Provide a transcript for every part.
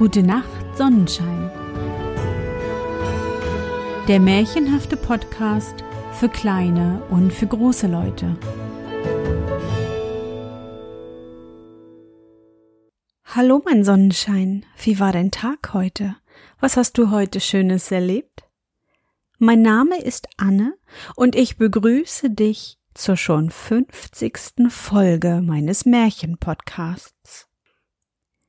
Gute Nacht, Sonnenschein. Der märchenhafte Podcast für kleine und für große Leute. Hallo, mein Sonnenschein. Wie war dein Tag heute? Was hast du heute Schönes erlebt? Mein Name ist Anne und ich begrüße dich zur schon fünfzigsten Folge meines Märchenpodcasts.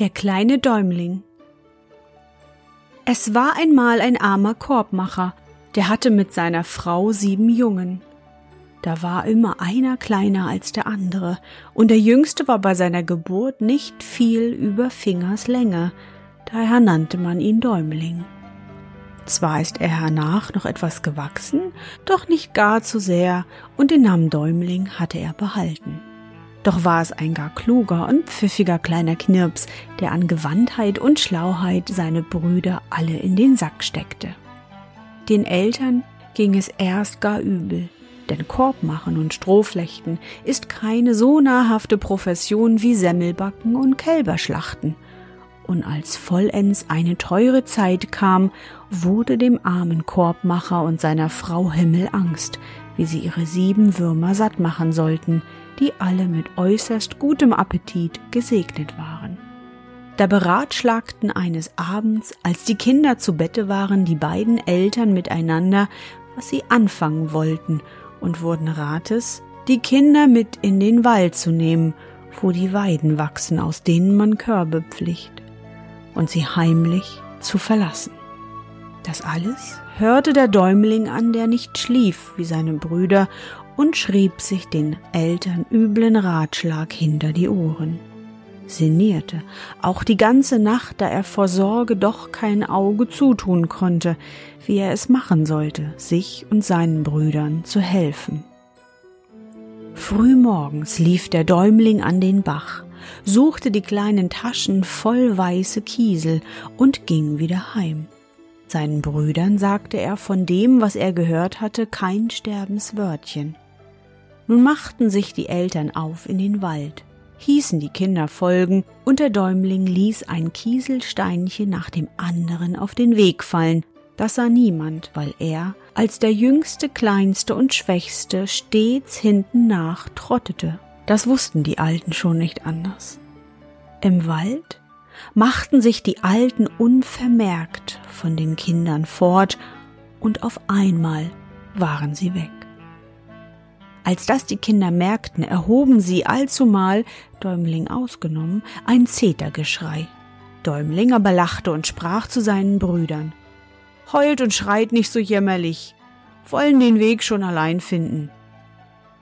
Der kleine Däumling. Es war einmal ein armer Korbmacher, der hatte mit seiner Frau sieben Jungen. Da war immer einer kleiner als der andere, und der jüngste war bei seiner Geburt nicht viel über Fingerslänge, daher nannte man ihn Däumling. Zwar ist er hernach noch etwas gewachsen, doch nicht gar zu sehr, und den Namen Däumling hatte er behalten. Doch war es ein gar kluger und pfiffiger kleiner Knirps, der an Gewandtheit und Schlauheit seine Brüder alle in den Sack steckte. Den Eltern ging es erst gar übel, denn Korbmachen und Strohflechten ist keine so nahrhafte Profession wie Semmelbacken und Kälberschlachten. Und als vollends eine teure Zeit kam, wurde dem armen Korbmacher und seiner Frau Himmelangst, wie sie ihre sieben Würmer satt machen sollten, die alle mit äußerst gutem Appetit gesegnet waren. Da beratschlagten eines Abends, als die Kinder zu Bette waren, die beiden Eltern miteinander, was sie anfangen wollten, und wurden Rates, die Kinder mit in den Wald zu nehmen, wo die Weiden wachsen, aus denen man Körbe pflicht, und sie heimlich zu verlassen. Das alles hörte der Däumling an, der nicht schlief wie seine Brüder und schrieb sich den Eltern üblen Ratschlag hinter die Ohren. Sinnierte auch die ganze Nacht, da er vor Sorge doch kein Auge zutun konnte, wie er es machen sollte, sich und seinen Brüdern zu helfen. Frühmorgens lief der Däumling an den Bach, suchte die kleinen Taschen voll weiße Kiesel und ging wieder heim. Seinen Brüdern sagte er von dem, was er gehört hatte, kein Sterbenswörtchen. Nun machten sich die Eltern auf in den Wald, hießen die Kinder folgen, und der Däumling ließ ein Kieselsteinchen nach dem anderen auf den Weg fallen. Das sah niemand, weil er, als der jüngste, kleinste und schwächste, stets hinten nach trottete. Das wussten die Alten schon nicht anders. Im Wald machten sich die Alten unvermerkt von den Kindern fort, und auf einmal waren sie weg. Als das die Kinder merkten, erhoben sie allzumal, Däumling ausgenommen, ein Zetergeschrei. Däumling aber lachte und sprach zu seinen Brüdern. Heult und schreit nicht so jämmerlich, wollen den Weg schon allein finden.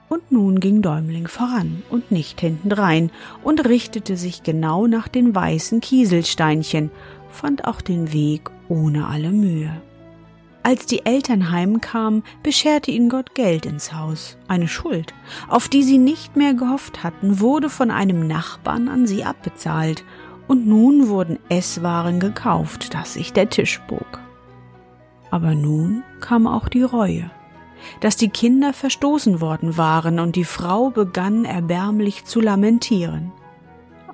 Und nun ging Däumling voran und nicht hintendrein und richtete sich genau nach den weißen Kieselsteinchen, fand auch den Weg ohne alle Mühe. Als die Eltern heimkamen, bescherte ihnen Gott Geld ins Haus, eine Schuld, auf die sie nicht mehr gehofft hatten, wurde von einem Nachbarn an sie abbezahlt, und nun wurden Esswaren gekauft, dass sich der Tisch bog. Aber nun kam auch die Reue dass die Kinder verstoßen worden waren, und die Frau begann erbärmlich zu lamentieren.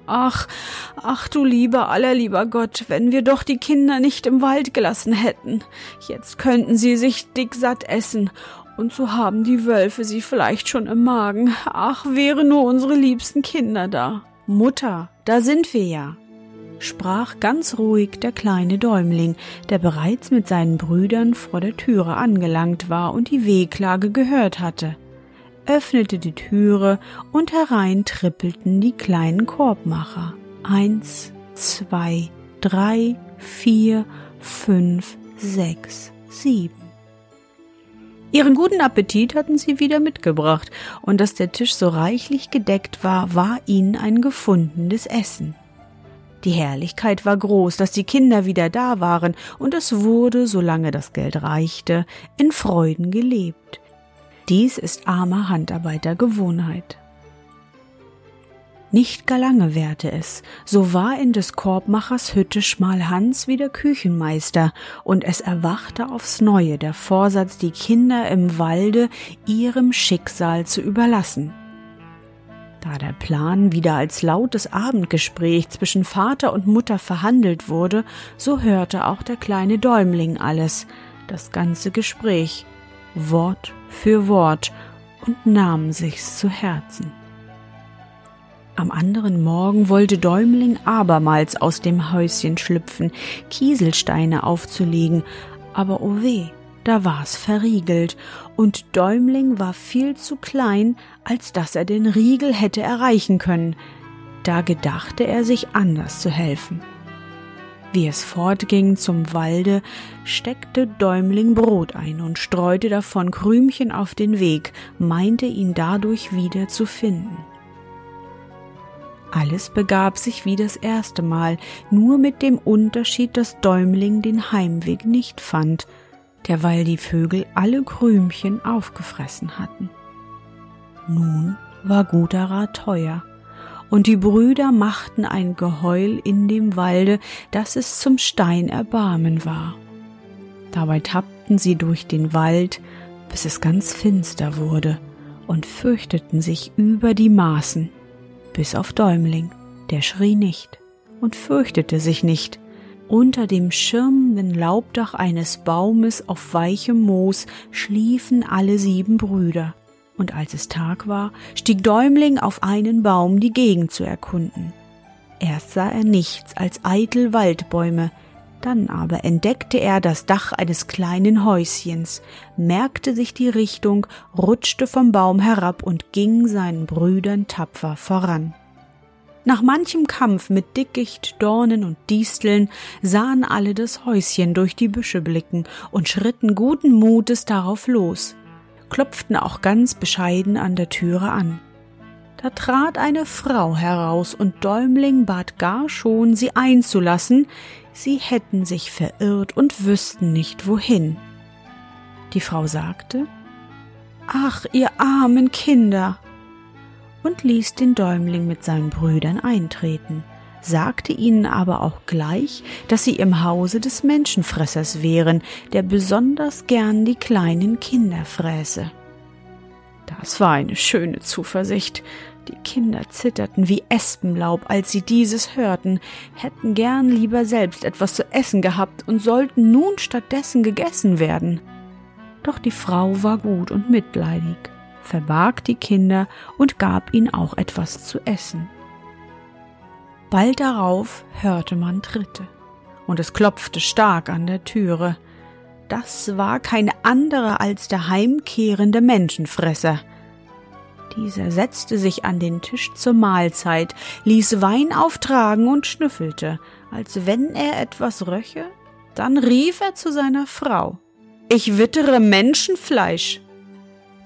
Ach, ach du lieber, allerlieber Gott, wenn wir doch die Kinder nicht im Wald gelassen hätten. Jetzt könnten sie sich dicksatt essen, und so haben die Wölfe sie vielleicht schon im Magen. Ach, wäre nur unsere liebsten Kinder da. Mutter, da sind wir ja sprach ganz ruhig der kleine Däumling, der bereits mit seinen Brüdern vor der Türe angelangt war und die Wehklage gehört hatte, öffnete die Türe und herein trippelten die kleinen Korbmacher. Eins, zwei, drei, vier, fünf, sechs, sieben. Ihren guten Appetit hatten sie wieder mitgebracht, und dass der Tisch so reichlich gedeckt war, war ihnen ein gefundenes Essen. Die Herrlichkeit war groß, dass die Kinder wieder da waren, und es wurde, solange das Geld reichte, in Freuden gelebt. Dies ist armer Handarbeiter Gewohnheit. Nicht gar lange währte es, so war in des Korbmachers Hütte Schmalhans wieder Küchenmeister, und es erwachte aufs Neue der Vorsatz, die Kinder im Walde ihrem Schicksal zu überlassen. Da der Plan wieder als lautes Abendgespräch zwischen Vater und Mutter verhandelt wurde, so hörte auch der kleine Däumling alles, das ganze Gespräch, Wort für Wort, und nahm sich's zu Herzen. Am anderen Morgen wollte Däumling abermals aus dem Häuschen schlüpfen, Kieselsteine aufzulegen, aber o oh weh, da war's verriegelt, und Däumling war viel zu klein, als dass er den Riegel hätte erreichen können. Da gedachte er sich anders zu helfen. Wie es fortging zum Walde, steckte Däumling Brot ein und streute davon Krümchen auf den Weg, meinte ihn dadurch wieder zu finden. Alles begab sich wie das erste Mal, nur mit dem Unterschied, dass Däumling den Heimweg nicht fand, derweil die Vögel alle Krümchen aufgefressen hatten. Nun war guter Rat teuer, und die Brüder machten ein Geheul in dem Walde, dass es zum Stein erbarmen war. Dabei tappten sie durch den Wald, bis es ganz finster wurde, und fürchteten sich über die Maßen bis auf Däumling, der schrie nicht und fürchtete sich nicht. Unter dem schirmenden Laubdach eines Baumes auf weichem Moos schliefen alle sieben Brüder, und als es Tag war, stieg Däumling auf einen Baum, die Gegend zu erkunden. Erst sah er nichts als eitel Waldbäume, dann aber entdeckte er das Dach eines kleinen Häuschens, merkte sich die Richtung, rutschte vom Baum herab und ging seinen Brüdern tapfer voran. Nach manchem Kampf mit Dickicht, Dornen und Disteln sahen alle das Häuschen durch die Büsche blicken und schritten guten Mutes darauf los, klopften auch ganz bescheiden an der Türe an. Da trat eine Frau heraus und Däumling bat gar schon, sie einzulassen, sie hätten sich verirrt und wüssten nicht wohin. Die Frau sagte, Ach, ihr armen Kinder! Und ließ den Däumling mit seinen Brüdern eintreten, sagte ihnen aber auch gleich, dass sie im Hause des Menschenfressers wären, der besonders gern die kleinen Kinder fräße. Das war eine schöne Zuversicht, die Kinder zitterten wie Espenlaub, als sie dieses hörten, hätten gern lieber selbst etwas zu essen gehabt und sollten nun stattdessen gegessen werden. Doch die Frau war gut und mitleidig, verbarg die Kinder und gab ihnen auch etwas zu essen. Bald darauf hörte man Tritte, und es klopfte stark an der Türe. Das war kein anderer als der heimkehrende Menschenfresser, dieser setzte sich an den Tisch zur Mahlzeit, ließ Wein auftragen und schnüffelte, als wenn er etwas röche. Dann rief er zu seiner Frau Ich wittere Menschenfleisch.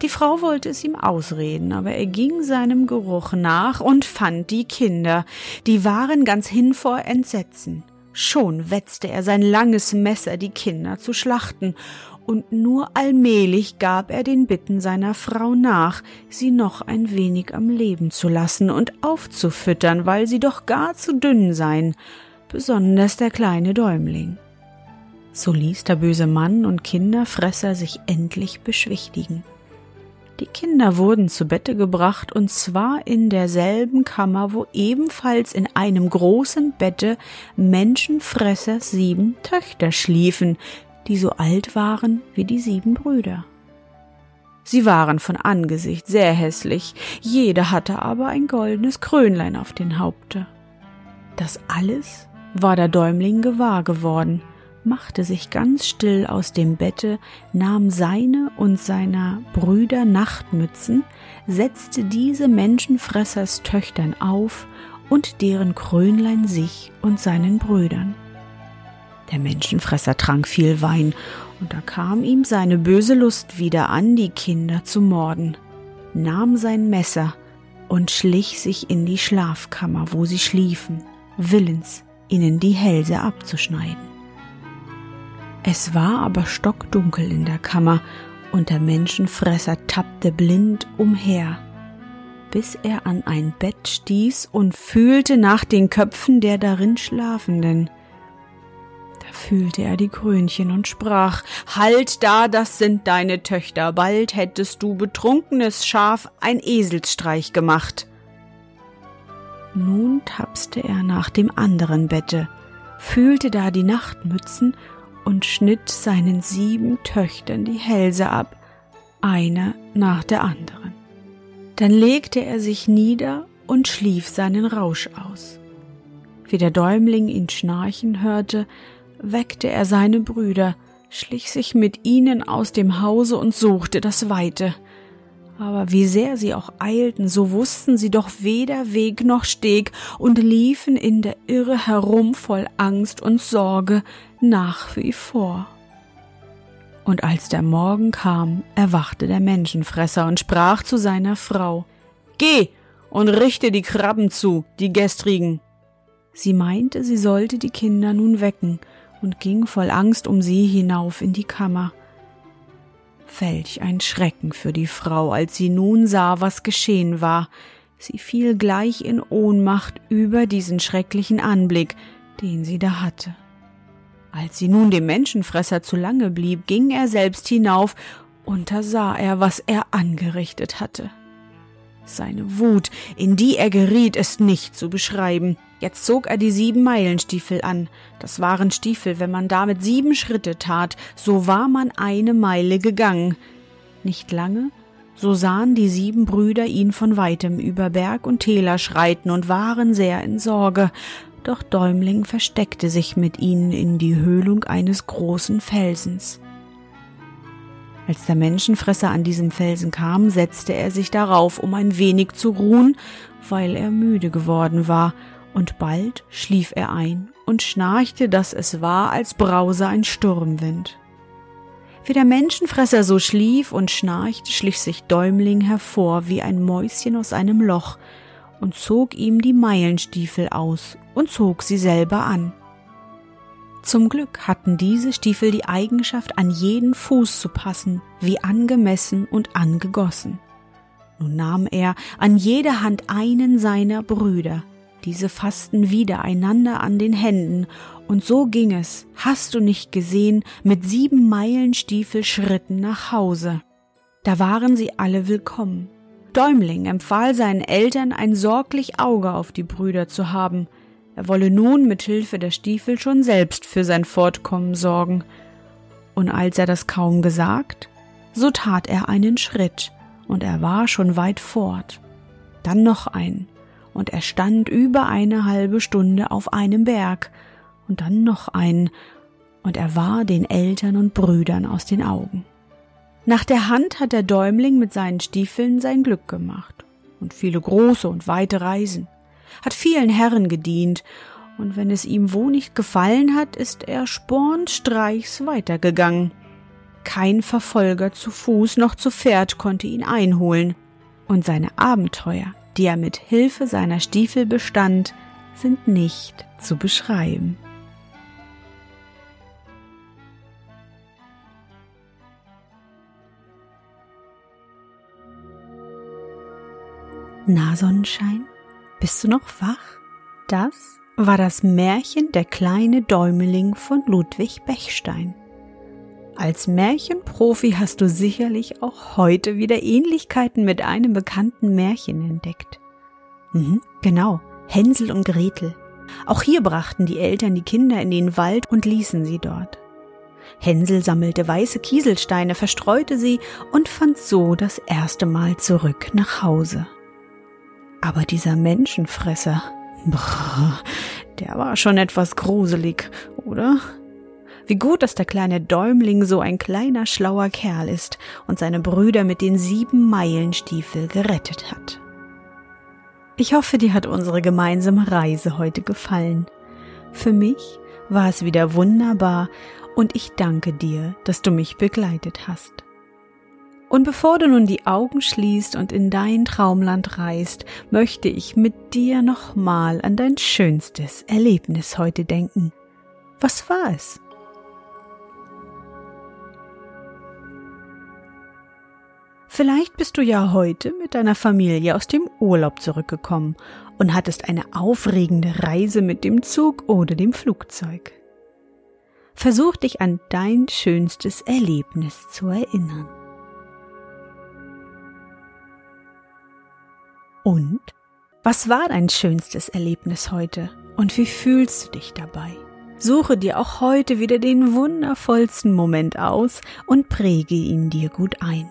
Die Frau wollte es ihm ausreden, aber er ging seinem Geruch nach und fand die Kinder, die waren ganz hin vor Entsetzen. Schon wetzte er sein langes Messer, die Kinder zu schlachten, und nur allmählich gab er den Bitten seiner Frau nach, sie noch ein wenig am Leben zu lassen und aufzufüttern, weil sie doch gar zu dünn seien, besonders der kleine Däumling. So ließ der böse Mann und Kinderfresser sich endlich beschwichtigen. Die Kinder wurden zu Bette gebracht, und zwar in derselben Kammer, wo ebenfalls in einem großen Bette Menschenfressers sieben Töchter schliefen, die so alt waren wie die sieben Brüder. Sie waren von Angesicht sehr hässlich, jeder hatte aber ein goldenes Krönlein auf den Haupte. Das alles war der Däumling gewahr geworden, machte sich ganz still aus dem Bette, nahm seine und seiner Brüder Nachtmützen, setzte diese Menschenfressers Töchtern auf und deren Krönlein sich und seinen Brüdern. Der Menschenfresser trank viel Wein, und da kam ihm seine böse Lust wieder an, die Kinder zu morden, nahm sein Messer und schlich sich in die Schlafkammer, wo sie schliefen, willens, ihnen die Hälse abzuschneiden. Es war aber stockdunkel in der Kammer, und der Menschenfresser tappte blind umher, bis er an ein Bett stieß und fühlte nach den Köpfen der darin Schlafenden. Da fühlte er die Krönchen und sprach, Halt da, das sind deine Töchter, bald hättest du betrunkenes Schaf ein Eselsstreich gemacht. Nun tapste er nach dem anderen Bette, fühlte da die Nachtmützen und schnitt seinen sieben Töchtern die Hälse ab, eine nach der anderen. Dann legte er sich nieder und schlief seinen Rausch aus. Wie der Däumling ihn schnarchen hörte, weckte er seine Brüder, schlich sich mit ihnen aus dem Hause und suchte das Weite. Aber wie sehr sie auch eilten, so wussten sie doch weder Weg noch Steg und liefen in der Irre herum voll Angst und Sorge nach wie vor. Und als der Morgen kam, erwachte der Menschenfresser und sprach zu seiner Frau Geh und richte die Krabben zu, die gestrigen. Sie meinte, sie sollte die Kinder nun wecken und ging voll Angst um sie hinauf in die Kammer. Welch ein Schrecken für die Frau, als sie nun sah, was geschehen war. Sie fiel gleich in Ohnmacht über diesen schrecklichen Anblick, den sie da hatte. Als sie nun dem Menschenfresser zu lange blieb, ging er selbst hinauf, und da sah er, was er angerichtet hatte. Seine Wut, in die er geriet, ist nicht zu beschreiben. Jetzt zog er die sieben Meilenstiefel an. Das waren Stiefel, wenn man damit sieben Schritte tat, so war man eine Meile gegangen. Nicht lange, so sahen die sieben Brüder ihn von weitem über Berg und Täler schreiten und waren sehr in Sorge. Doch Däumling versteckte sich mit ihnen in die Höhlung eines großen Felsens. Als der Menschenfresser an diesem Felsen kam, setzte er sich darauf, um ein wenig zu ruhen, weil er müde geworden war, und bald schlief er ein und schnarchte, dass es war, als brause ein Sturmwind. Wie der Menschenfresser so schlief und schnarchte, schlich sich Däumling hervor wie ein Mäuschen aus einem Loch und zog ihm die Meilenstiefel aus und zog sie selber an. Zum Glück hatten diese Stiefel die Eigenschaft, an jeden Fuß zu passen, wie angemessen und angegossen. Nun nahm er an jede Hand einen seiner Brüder, diese fassten wieder einander an den Händen, und so ging es, hast du nicht gesehen, mit sieben Meilen Stiefelschritten nach Hause. Da waren sie alle willkommen. Däumling empfahl seinen Eltern, ein sorglich Auge auf die Brüder zu haben, er wolle nun mit Hilfe der Stiefel schon selbst für sein Fortkommen sorgen. Und als er das kaum gesagt, so tat er einen Schritt, und er war schon weit fort. Dann noch ein, und er stand über eine halbe Stunde auf einem Berg, und dann noch ein, und er war den Eltern und Brüdern aus den Augen. Nach der Hand hat der Däumling mit seinen Stiefeln sein Glück gemacht. Und viele große und weite Reisen. Hat vielen Herren gedient, und wenn es ihm wo nicht gefallen hat, ist er spornstreichs weitergegangen. Kein Verfolger zu Fuß noch zu Pferd konnte ihn einholen, und seine Abenteuer, die er mit Hilfe seiner Stiefel bestand, sind nicht zu beschreiben. Na Sonnenschein? Bist du noch wach? Das war das Märchen Der kleine Däumeling von Ludwig Bechstein. Als Märchenprofi hast du sicherlich auch heute wieder Ähnlichkeiten mit einem bekannten Märchen entdeckt. Mhm, genau, Hänsel und Gretel. Auch hier brachten die Eltern die Kinder in den Wald und ließen sie dort. Hänsel sammelte weiße Kieselsteine, verstreute sie und fand so das erste Mal zurück nach Hause. Aber dieser Menschenfresser, brr, der war schon etwas gruselig, oder? Wie gut, dass der kleine Däumling so ein kleiner schlauer Kerl ist und seine Brüder mit den sieben Meilenstiefel gerettet hat. Ich hoffe, dir hat unsere gemeinsame Reise heute gefallen. Für mich war es wieder wunderbar und ich danke dir, dass du mich begleitet hast. Und bevor du nun die Augen schließt und in dein Traumland reist, möchte ich mit dir nochmal an dein schönstes Erlebnis heute denken. Was war es? Vielleicht bist du ja heute mit deiner Familie aus dem Urlaub zurückgekommen und hattest eine aufregende Reise mit dem Zug oder dem Flugzeug. Versuch dich an dein schönstes Erlebnis zu erinnern. Und was war dein schönstes Erlebnis heute und wie fühlst du dich dabei? Suche dir auch heute wieder den wundervollsten Moment aus und präge ihn dir gut ein.